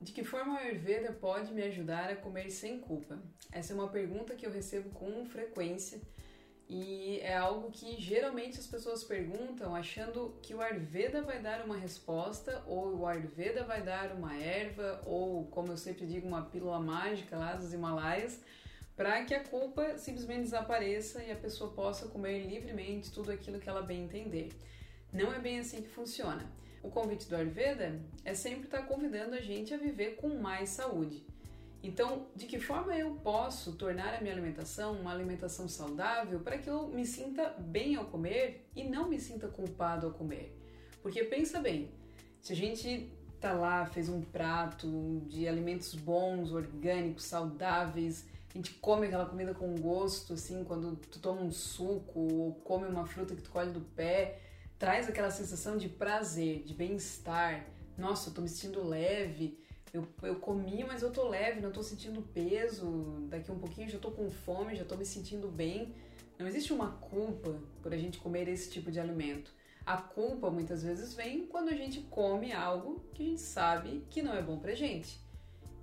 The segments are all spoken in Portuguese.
De que forma a Ayurveda pode me ajudar a comer sem culpa? Essa é uma pergunta que eu recebo com frequência e é algo que geralmente as pessoas perguntam achando que o Ayurveda vai dar uma resposta ou o Ayurveda vai dar uma erva ou, como eu sempre digo, uma pílula mágica lá dos Himalaias para que a culpa simplesmente desapareça e a pessoa possa comer livremente tudo aquilo que ela bem entender. Não é bem assim que funciona. O convite do Ayurveda é sempre estar convidando a gente a viver com mais saúde. Então, de que forma eu posso tornar a minha alimentação uma alimentação saudável para que eu me sinta bem ao comer e não me sinta culpado ao comer? Porque pensa bem, se a gente tá lá, fez um prato de alimentos bons, orgânicos, saudáveis, a gente come aquela comida com gosto, assim, quando tu toma um suco ou come uma fruta que tu colhe do pé, traz aquela sensação de prazer, de bem-estar. Nossa, eu tô me sentindo leve, eu, eu comi, mas eu tô leve, não tô sentindo peso, daqui um pouquinho já tô com fome, já tô me sentindo bem. Não existe uma culpa por a gente comer esse tipo de alimento. A culpa muitas vezes vem quando a gente come algo que a gente sabe que não é bom pra gente.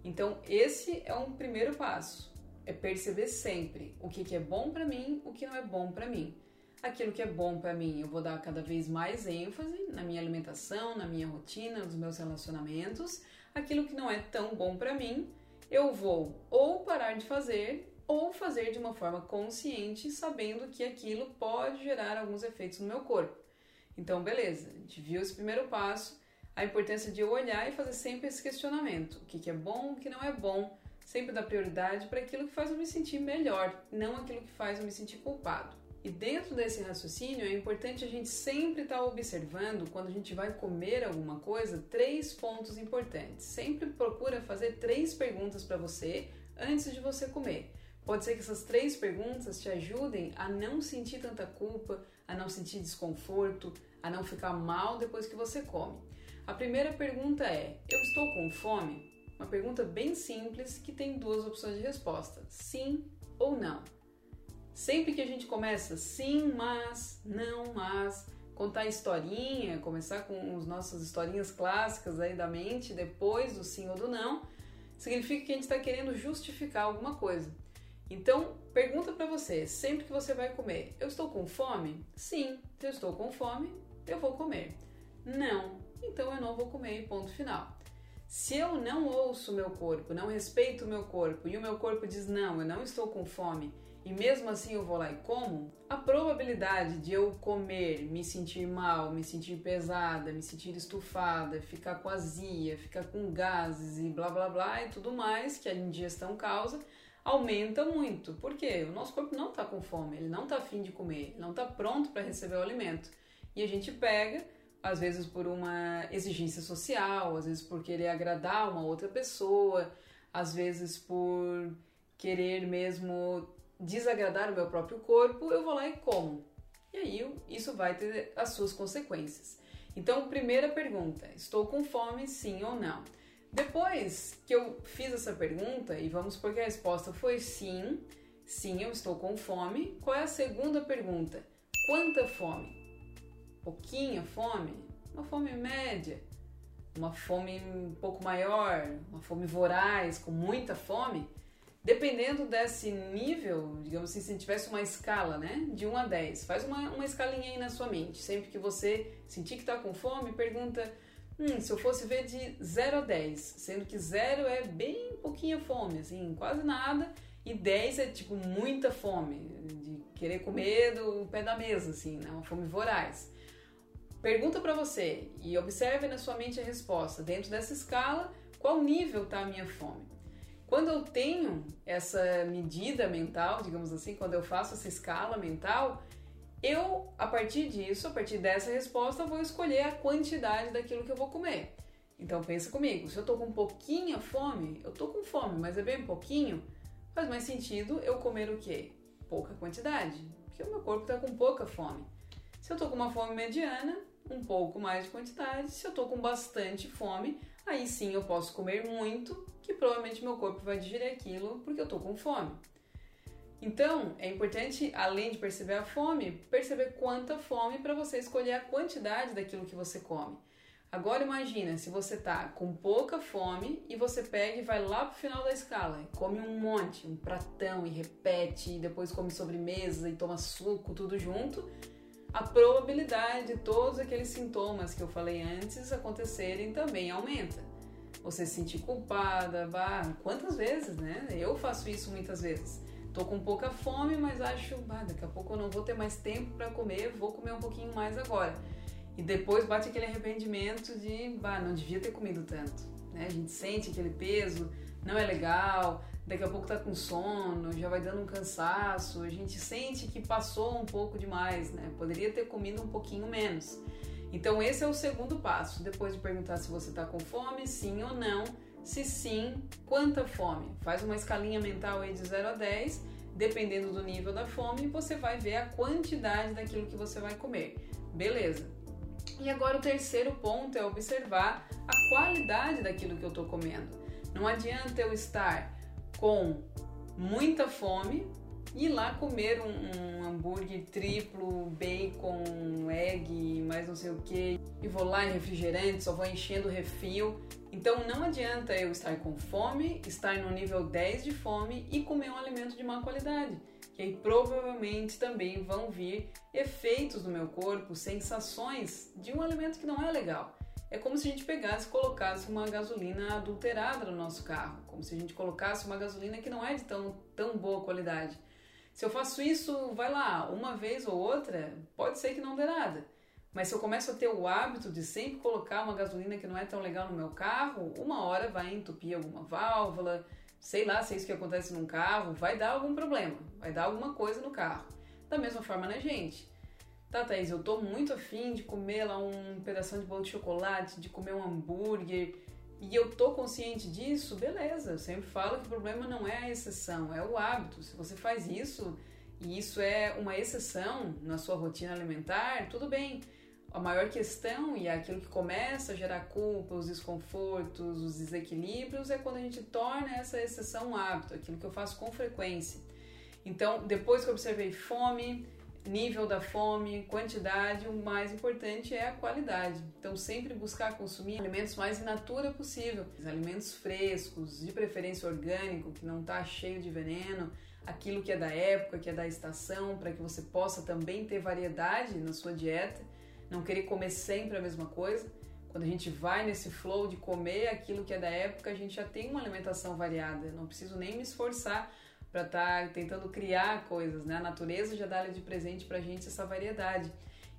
Então, esse é um primeiro passo é perceber sempre o que, que é bom para mim, o que não é bom para mim. Aquilo que é bom para mim, eu vou dar cada vez mais ênfase na minha alimentação, na minha rotina, nos meus relacionamentos. Aquilo que não é tão bom para mim, eu vou ou parar de fazer ou fazer de uma forma consciente, sabendo que aquilo pode gerar alguns efeitos no meu corpo. Então, beleza, a gente viu esse primeiro passo, a importância de eu olhar e fazer sempre esse questionamento: o que, que é bom, o que não é bom, sempre dar prioridade para aquilo que faz eu me sentir melhor, não aquilo que faz eu me sentir culpado. E dentro desse raciocínio é importante a gente sempre estar tá observando quando a gente vai comer alguma coisa três pontos importantes. Sempre procura fazer três perguntas para você antes de você comer. Pode ser que essas três perguntas te ajudem a não sentir tanta culpa, a não sentir desconforto, a não ficar mal depois que você come. A primeira pergunta é: Eu estou com fome? Uma pergunta bem simples que tem duas opções de resposta: sim ou não. Sempre que a gente começa sim, mas, não, mas, contar historinha, começar com as nossas historinhas clássicas aí da mente, depois do sim ou do não, significa que a gente está querendo justificar alguma coisa. Então, pergunta para você, sempre que você vai comer, eu estou com fome? Sim, se eu estou com fome, eu vou comer. Não, então eu não vou comer, ponto final. Se eu não ouço o meu corpo, não respeito o meu corpo e o meu corpo diz não, eu não estou com fome e mesmo assim eu vou lá e como, a probabilidade de eu comer, me sentir mal, me sentir pesada, me sentir estufada, ficar com azia, ficar com gases e blá blá blá e tudo mais que a indigestão causa aumenta muito. Porque o nosso corpo não está com fome, ele não está afim de comer, ele não está pronto para receber o alimento. E a gente pega às vezes por uma exigência social, às vezes por querer agradar uma outra pessoa, às vezes por querer mesmo desagradar o meu próprio corpo, eu vou lá e como. E aí isso vai ter as suas consequências. Então, primeira pergunta: estou com fome, sim ou não? Depois que eu fiz essa pergunta, e vamos porque a resposta foi sim, sim, eu estou com fome, qual é a segunda pergunta? Quanta fome? pouquinha fome, uma fome média, uma fome um pouco maior, uma fome voraz, com muita fome, dependendo desse nível, digamos assim, se tivesse uma escala, né, de 1 a 10, faz uma, uma escalinha aí na sua mente. Sempre que você sentir que está com fome, pergunta, hum, se eu fosse ver de 0 a 10, sendo que 0 é bem pouquinha fome, assim, quase nada, e 10 é tipo muita fome, de querer comer do pé da mesa, assim, né, uma fome voraz. Pergunta para você e observe na sua mente a resposta. Dentro dessa escala, qual nível está a minha fome? Quando eu tenho essa medida mental, digamos assim, quando eu faço essa escala mental, eu, a partir disso, a partir dessa resposta, vou escolher a quantidade daquilo que eu vou comer. Então pensa comigo, se eu tô com pouquinha fome, eu tô com fome, mas é bem pouquinho, faz mais sentido eu comer o quê? Pouca quantidade, porque o meu corpo está com pouca fome. Se eu tô com uma fome mediana, um pouco mais de quantidade. Se eu tô com bastante fome, aí sim eu posso comer muito, que provavelmente meu corpo vai digerir aquilo porque eu tô com fome. Então, é importante, além de perceber a fome, perceber quanta fome para você escolher a quantidade daquilo que você come. Agora imagina se você tá com pouca fome e você pega e vai lá pro final da escala, come um monte, um pratão e repete, e depois come sobremesa e toma suco, tudo junto. A probabilidade de todos aqueles sintomas que eu falei antes acontecerem também aumenta. Você se sentir culpada, bah, quantas vezes, né? Eu faço isso muitas vezes. Tô com pouca fome, mas acho, bah, daqui a pouco eu não vou ter mais tempo para comer, vou comer um pouquinho mais agora. E depois bate aquele arrependimento de, bah, não devia ter comido tanto. Né? A gente sente aquele peso, não é legal, daqui a pouco tá com sono, já vai dando um cansaço, a gente sente que passou um pouco demais, né? Poderia ter comido um pouquinho menos. Então esse é o segundo passo, depois de perguntar se você está com fome, sim ou não. Se sim, quanta fome? Faz uma escalinha mental aí de 0 a 10, dependendo do nível da fome, você vai ver a quantidade daquilo que você vai comer. Beleza. E agora o terceiro ponto é observar a qualidade daquilo que eu estou comendo. Não adianta eu estar com muita fome ir lá comer um, um, hambúrguer triplo, bacon, egg, mais não sei o que, e vou lá em refrigerante, só vou enchendo o refil. Então não adianta eu estar com fome, estar no nível 10 de fome e comer um alimento de má qualidade que aí provavelmente também vão vir efeitos no meu corpo, sensações de um alimento que não é legal. É como se a gente pegasse e colocasse uma gasolina adulterada no nosso carro, como se a gente colocasse uma gasolina que não é de tão, tão boa qualidade. Se eu faço isso, vai lá, uma vez ou outra, pode ser que não dê nada. Mas se eu começo a ter o hábito de sempre colocar uma gasolina que não é tão legal no meu carro, uma hora vai entupir alguma válvula, sei lá se é isso que acontece num carro, vai dar algum problema, vai dar alguma coisa no carro. Da mesma forma na gente. Tá, Thaís, eu tô muito afim de comer lá um pedaço de bolo de chocolate, de comer um hambúrguer, e eu tô consciente disso, beleza. Eu sempre falo que o problema não é a exceção, é o hábito. Se você faz isso e isso é uma exceção na sua rotina alimentar, tudo bem a maior questão e é aquilo que começa a gerar culpa, os desconfortos, os desequilíbrios, é quando a gente torna essa exceção um hábito, aquilo que eu faço com frequência. Então, depois que eu observei fome, nível da fome, quantidade, o mais importante é a qualidade. Então, sempre buscar consumir alimentos mais in natura possível, alimentos frescos, de preferência orgânico, que não está cheio de veneno, aquilo que é da época, que é da estação, para que você possa também ter variedade na sua dieta não querer comer sempre a mesma coisa. Quando a gente vai nesse flow de comer aquilo que é da época, a gente já tem uma alimentação variada. Não preciso nem me esforçar para estar tá tentando criar coisas, né? A natureza já dá de presente para a gente essa variedade.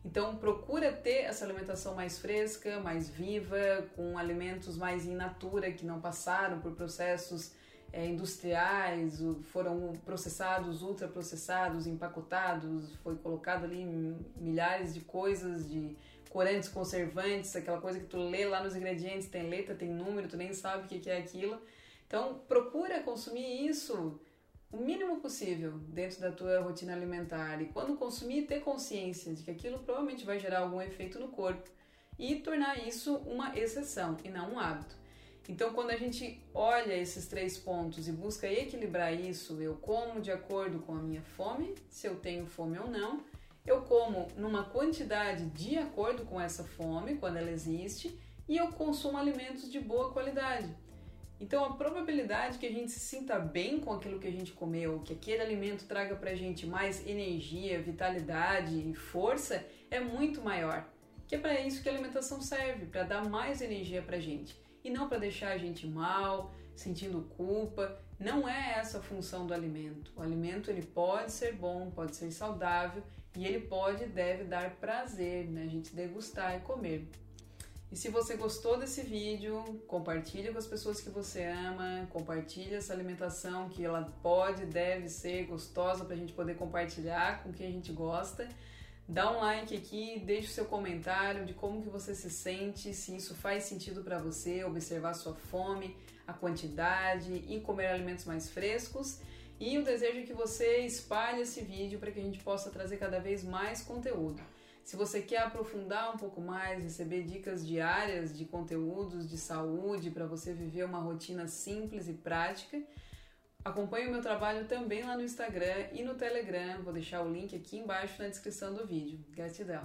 Então procura ter essa alimentação mais fresca, mais viva, com alimentos mais in natura que não passaram por processos é, industriais, foram processados, ultraprocessados, empacotados, foi colocado ali milhares de coisas, de corantes, conservantes, aquela coisa que tu lê lá nos ingredientes, tem letra, tem número, tu nem sabe o que é aquilo. Então procura consumir isso o mínimo possível dentro da tua rotina alimentar e quando consumir ter consciência de que aquilo provavelmente vai gerar algum efeito no corpo e tornar isso uma exceção e não um hábito. Então, quando a gente olha esses três pontos e busca equilibrar isso, eu como de acordo com a minha fome, se eu tenho fome ou não, eu como numa quantidade de acordo com essa fome, quando ela existe, e eu consumo alimentos de boa qualidade. Então, a probabilidade que a gente se sinta bem com aquilo que a gente comeu, que aquele alimento traga pra gente mais energia, vitalidade e força, é muito maior. Que é para isso que a alimentação serve, para dar mais energia pra gente e não para deixar a gente mal, sentindo culpa. Não é essa a função do alimento. O alimento ele pode ser bom, pode ser saudável e ele pode e deve dar prazer, né? A gente degustar e comer. E se você gostou desse vídeo, compartilha com as pessoas que você ama, compartilha essa alimentação que ela pode, deve ser gostosa para a gente poder compartilhar com quem a gente gosta. Dá um like aqui, deixe o seu comentário de como que você se sente, se isso faz sentido para você, observar sua fome, a quantidade e comer alimentos mais frescos. E o desejo é que você espalhe esse vídeo para que a gente possa trazer cada vez mais conteúdo. Se você quer aprofundar um pouco mais, receber dicas diárias de conteúdos de saúde para você viver uma rotina simples e prática, Acompanhe o meu trabalho também lá no Instagram e no Telegram. Vou deixar o link aqui embaixo na descrição do vídeo. Gratidão!